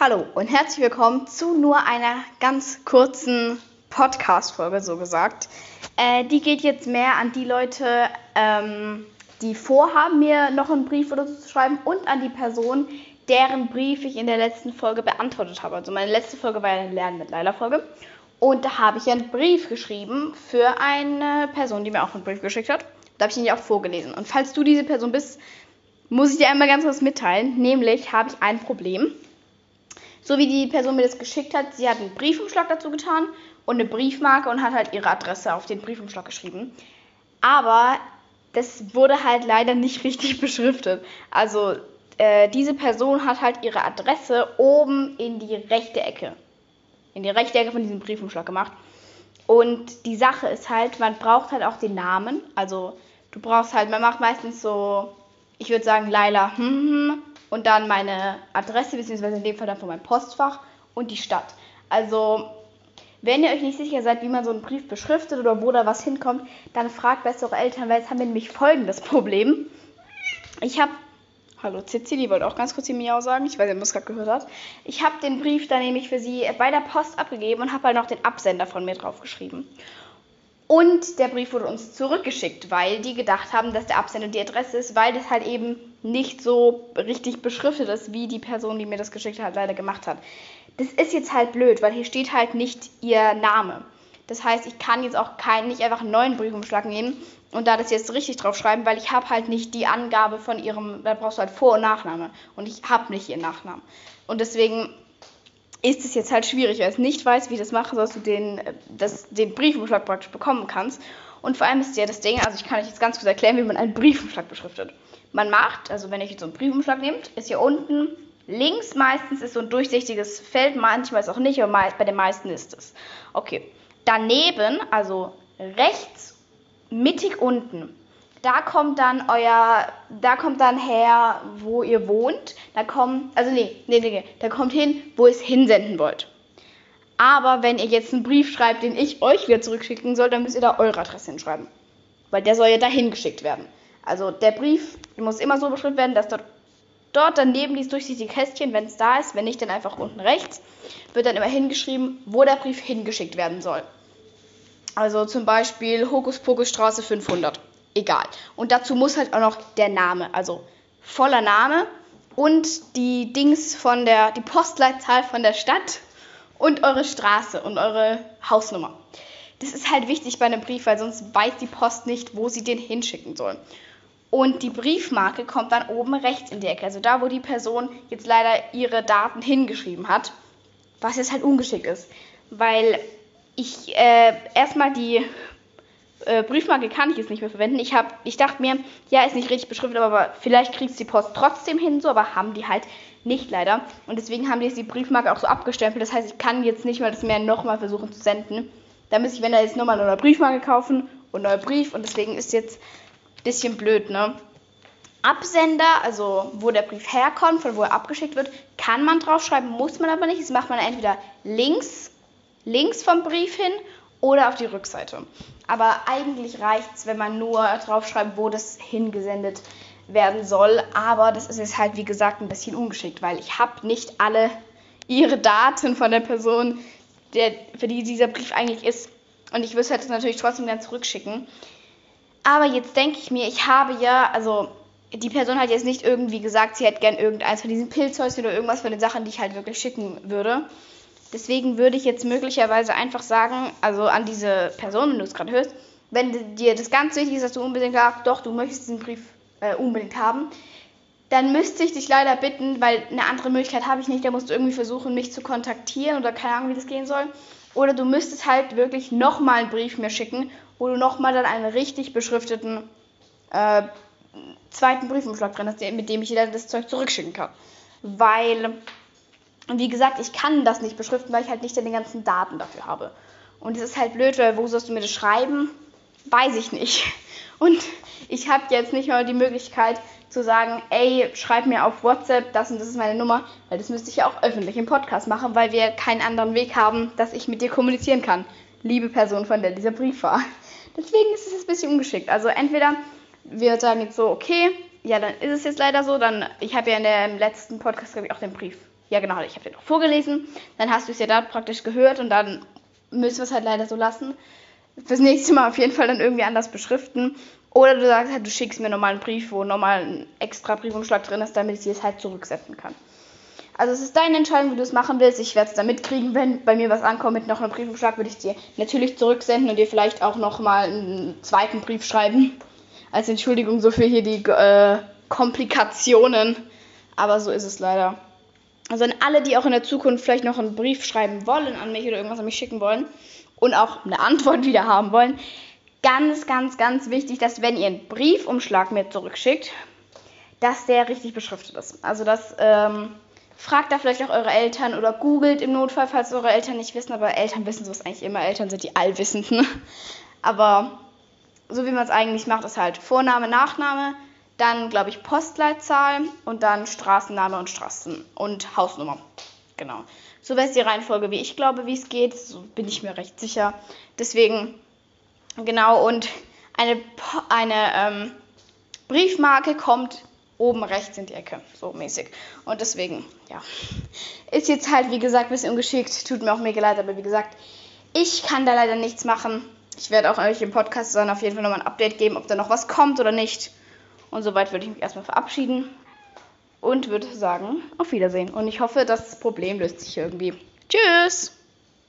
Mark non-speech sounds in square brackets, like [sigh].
Hallo und herzlich willkommen zu nur einer ganz kurzen Podcast-Folge, so gesagt. Äh, die geht jetzt mehr an die Leute, ähm, die vorhaben, mir noch einen Brief oder so zu schreiben und an die Person, deren Brief ich in der letzten Folge beantwortet habe. Also meine letzte Folge war ja eine Lernen mit Leila-Folge. Und da habe ich einen Brief geschrieben für eine Person, die mir auch einen Brief geschickt hat. Da habe ich ihn ja auch vorgelesen. Und falls du diese Person bist, muss ich dir einmal ganz kurz mitteilen. Nämlich habe ich ein Problem. So wie die Person mir das geschickt hat, sie hat einen Briefumschlag dazu getan und eine Briefmarke und hat halt ihre Adresse auf den Briefumschlag geschrieben. Aber das wurde halt leider nicht [laughs] richtig beschriftet. Also äh, diese Person hat halt ihre Adresse oben in die rechte Ecke, in die rechte Ecke von diesem Briefumschlag gemacht. Und die Sache ist halt, man braucht halt auch den Namen. Also du brauchst halt, man macht meistens so, ich würde sagen Laila, hm, hm, und dann meine Adresse, beziehungsweise in dem Fall dann von meinem Postfach und die Stadt. Also, wenn ihr euch nicht sicher seid, wie man so einen Brief beschriftet oder wo da was hinkommt, dann fragt besser eure Eltern, weil jetzt haben wir nämlich folgendes Problem. Ich habe, hallo Cici, die wollte auch ganz kurz die Miau sagen, ich weiß ihr es gerade gehört habt. Ich habe den Brief dann nämlich für sie bei der Post abgegeben und habe halt noch den Absender von mir draufgeschrieben. Und der Brief wurde uns zurückgeschickt, weil die gedacht haben, dass der Absender die Adresse ist, weil das halt eben nicht so richtig beschriftet ist, wie die Person, die mir das geschickt hat, leider gemacht hat. Das ist jetzt halt blöd, weil hier steht halt nicht ihr Name. Das heißt, ich kann jetzt auch keinen, nicht einfach einen neuen Briefumschlag nehmen und da das jetzt richtig drauf schreiben, weil ich habe halt nicht die Angabe von ihrem, da brauchst du halt Vor- und Nachname und ich habe nicht ihren Nachnamen. Und deswegen ist es jetzt halt schwierig, weil ich nicht weiß, wie ich das mache, dass du den, das, den Briefumschlag praktisch bekommen kannst. Und vor allem ist ja das Ding, also ich kann euch jetzt ganz kurz erklären, wie man einen Briefumschlag beschriftet. Man macht, also wenn ihr jetzt so einen Briefumschlag nehmt, ist hier unten links meistens ist so ein durchsichtiges Feld, manchmal ist auch nicht, aber bei den meisten ist es. Okay. Daneben, also rechts, mittig unten, da kommt dann euer, da kommt dann her, wo ihr wohnt. Da kommt, also nee, nee, nee, da kommt hin, wo ihr es hinsenden wollt. Aber wenn ihr jetzt einen Brief schreibt, den ich euch wieder zurückschicken soll, dann müsst ihr da eure Adresse hinschreiben. Weil der soll ja dahin geschickt werden. Also der Brief muss immer so beschriftet werden, dass dort, dort daneben dieses durchsichtige Kästchen, wenn es da ist, wenn nicht, dann einfach unten rechts, wird dann immer hingeschrieben, wo der Brief hingeschickt werden soll. Also zum Beispiel Hokuspokusstraße 500 egal. Und dazu muss halt auch noch der Name, also voller Name und die Dings von der, die Postleitzahl von der Stadt und eure Straße und eure Hausnummer. Das ist halt wichtig bei einem Brief, weil sonst weiß die Post nicht, wo sie den hinschicken soll. Und die Briefmarke kommt dann oben rechts in die Ecke, also da, wo die Person jetzt leider ihre Daten hingeschrieben hat, was jetzt halt ungeschickt ist. Weil ich äh, erstmal die äh, Briefmarke kann ich jetzt nicht mehr verwenden. Ich, hab, ich dachte mir, ja, ist nicht richtig beschriftet, aber vielleicht kriegt die Post trotzdem hin, so, aber haben die halt nicht leider. Und deswegen haben die jetzt die Briefmarke auch so abgestempelt. Das heißt, ich kann jetzt nicht mal das mehr nochmal versuchen zu senden. Da müsste ich, wenn da jetzt nochmal eine neue Briefmarke kaufen und neuer Brief. Und deswegen ist jetzt ein bisschen blöd, ne? Absender, also wo der Brief herkommt, von wo er abgeschickt wird, kann man draufschreiben, muss man aber nicht. Das macht man entweder links, links vom Brief hin oder auf die Rückseite. Aber eigentlich reicht es, wenn man nur draufschreibt, wo das hingesendet werden soll. Aber das ist jetzt halt, wie gesagt, ein bisschen ungeschickt, weil ich habe nicht alle ihre Daten von der Person, der, für die dieser Brief eigentlich ist. Und ich würde es halt natürlich trotzdem gerne zurückschicken. Aber jetzt denke ich mir, ich habe ja, also die Person hat jetzt nicht irgendwie gesagt, sie hätte gern irgendeins von diesen Pilzhäuschen oder irgendwas von den Sachen, die ich halt wirklich schicken würde. Deswegen würde ich jetzt möglicherweise einfach sagen, also an diese Person, wenn du es gerade hörst, wenn dir das ganz wichtig ist, dass du unbedingt sagst, doch, du möchtest diesen Brief äh, unbedingt haben, dann müsste ich dich leider bitten, weil eine andere Möglichkeit habe ich nicht, da musst du irgendwie versuchen, mich zu kontaktieren oder keine Ahnung, wie das gehen soll. Oder du müsstest halt wirklich nochmal einen Brief mir schicken, wo du nochmal dann einen richtig beschrifteten äh, zweiten Briefumschlag drin hast, mit dem ich dir das Zeug zurückschicken kann. Weil und wie gesagt, ich kann das nicht beschriften, weil ich halt nicht die ganzen Daten dafür habe. Und es ist halt blöd, weil wo sollst du mir das schreiben? Weiß ich nicht. [laughs] Und ich habe jetzt nicht mal die Möglichkeit zu sagen, ey, schreib mir auf WhatsApp, das und das ist meine Nummer, weil das müsste ich ja auch öffentlich im Podcast machen, weil wir keinen anderen Weg haben, dass ich mit dir kommunizieren kann. Liebe Person, von der dieser Brief war. [laughs] Deswegen ist es jetzt ein bisschen ungeschickt. Also entweder wir sagen jetzt so, okay, ja, dann ist es jetzt leider so, dann, ich habe ja in dem letzten Podcast, glaube ich, auch den Brief Ja, genau, ich habe dir noch vorgelesen. Dann hast du es ja da praktisch gehört und dann müssen wir es halt leider so lassen. Fürs nächste Mal auf jeden Fall dann irgendwie anders beschriften. Oder du sagst halt, du schickst mir nochmal einen Brief, wo nochmal ein extra Briefumschlag drin ist, damit ich es halt zurücksenden kann. Also es ist deine Entscheidung, wie du es machen willst. Ich werde es dann mitkriegen, wenn bei mir was ankommt mit noch einem Briefumschlag, würde ich dir natürlich zurücksenden und dir vielleicht auch nochmal einen zweiten Brief schreiben. Als Entschuldigung so für hier die äh, Komplikationen. Aber so ist es leider. Also an alle, die auch in der Zukunft vielleicht noch einen Brief schreiben wollen an mich oder irgendwas an mich schicken wollen und auch eine Antwort [laughs] wieder haben wollen, ganz, ganz, ganz wichtig, dass wenn ihr einen Briefumschlag mir zurückschickt, dass der richtig beschriftet ist. Also das ähm, fragt da vielleicht auch eure Eltern oder googelt im Notfall, falls eure Eltern nicht wissen, aber Eltern wissen sowas eigentlich immer. Eltern sind die Allwissenden. [laughs] Aber so wie man es eigentlich macht, ist halt Vorname, Nachname, dann glaube ich Postleitzahl und dann Straßenname und Straßen und Hausnummer. Genau. So wäre es die Reihenfolge, wie ich glaube, wie es geht. So bin ich mir recht sicher. Deswegen, genau, und eine, eine ähm, Briefmarke kommt oben rechts in die Ecke, so mäßig. Und deswegen, ja, ist jetzt halt, wie gesagt, ein bisschen ungeschickt. Tut mir auch mega leid, aber wie gesagt, ich kann da leider nichts machen. Ich werde auch euch im Podcast dann auf jeden Fall nochmal ein Update geben, ob da noch was kommt oder nicht. Und soweit würde ich mich erstmal verabschieden und würde sagen, auf Wiedersehen. Und ich hoffe, das Problem löst sich irgendwie. Tschüss!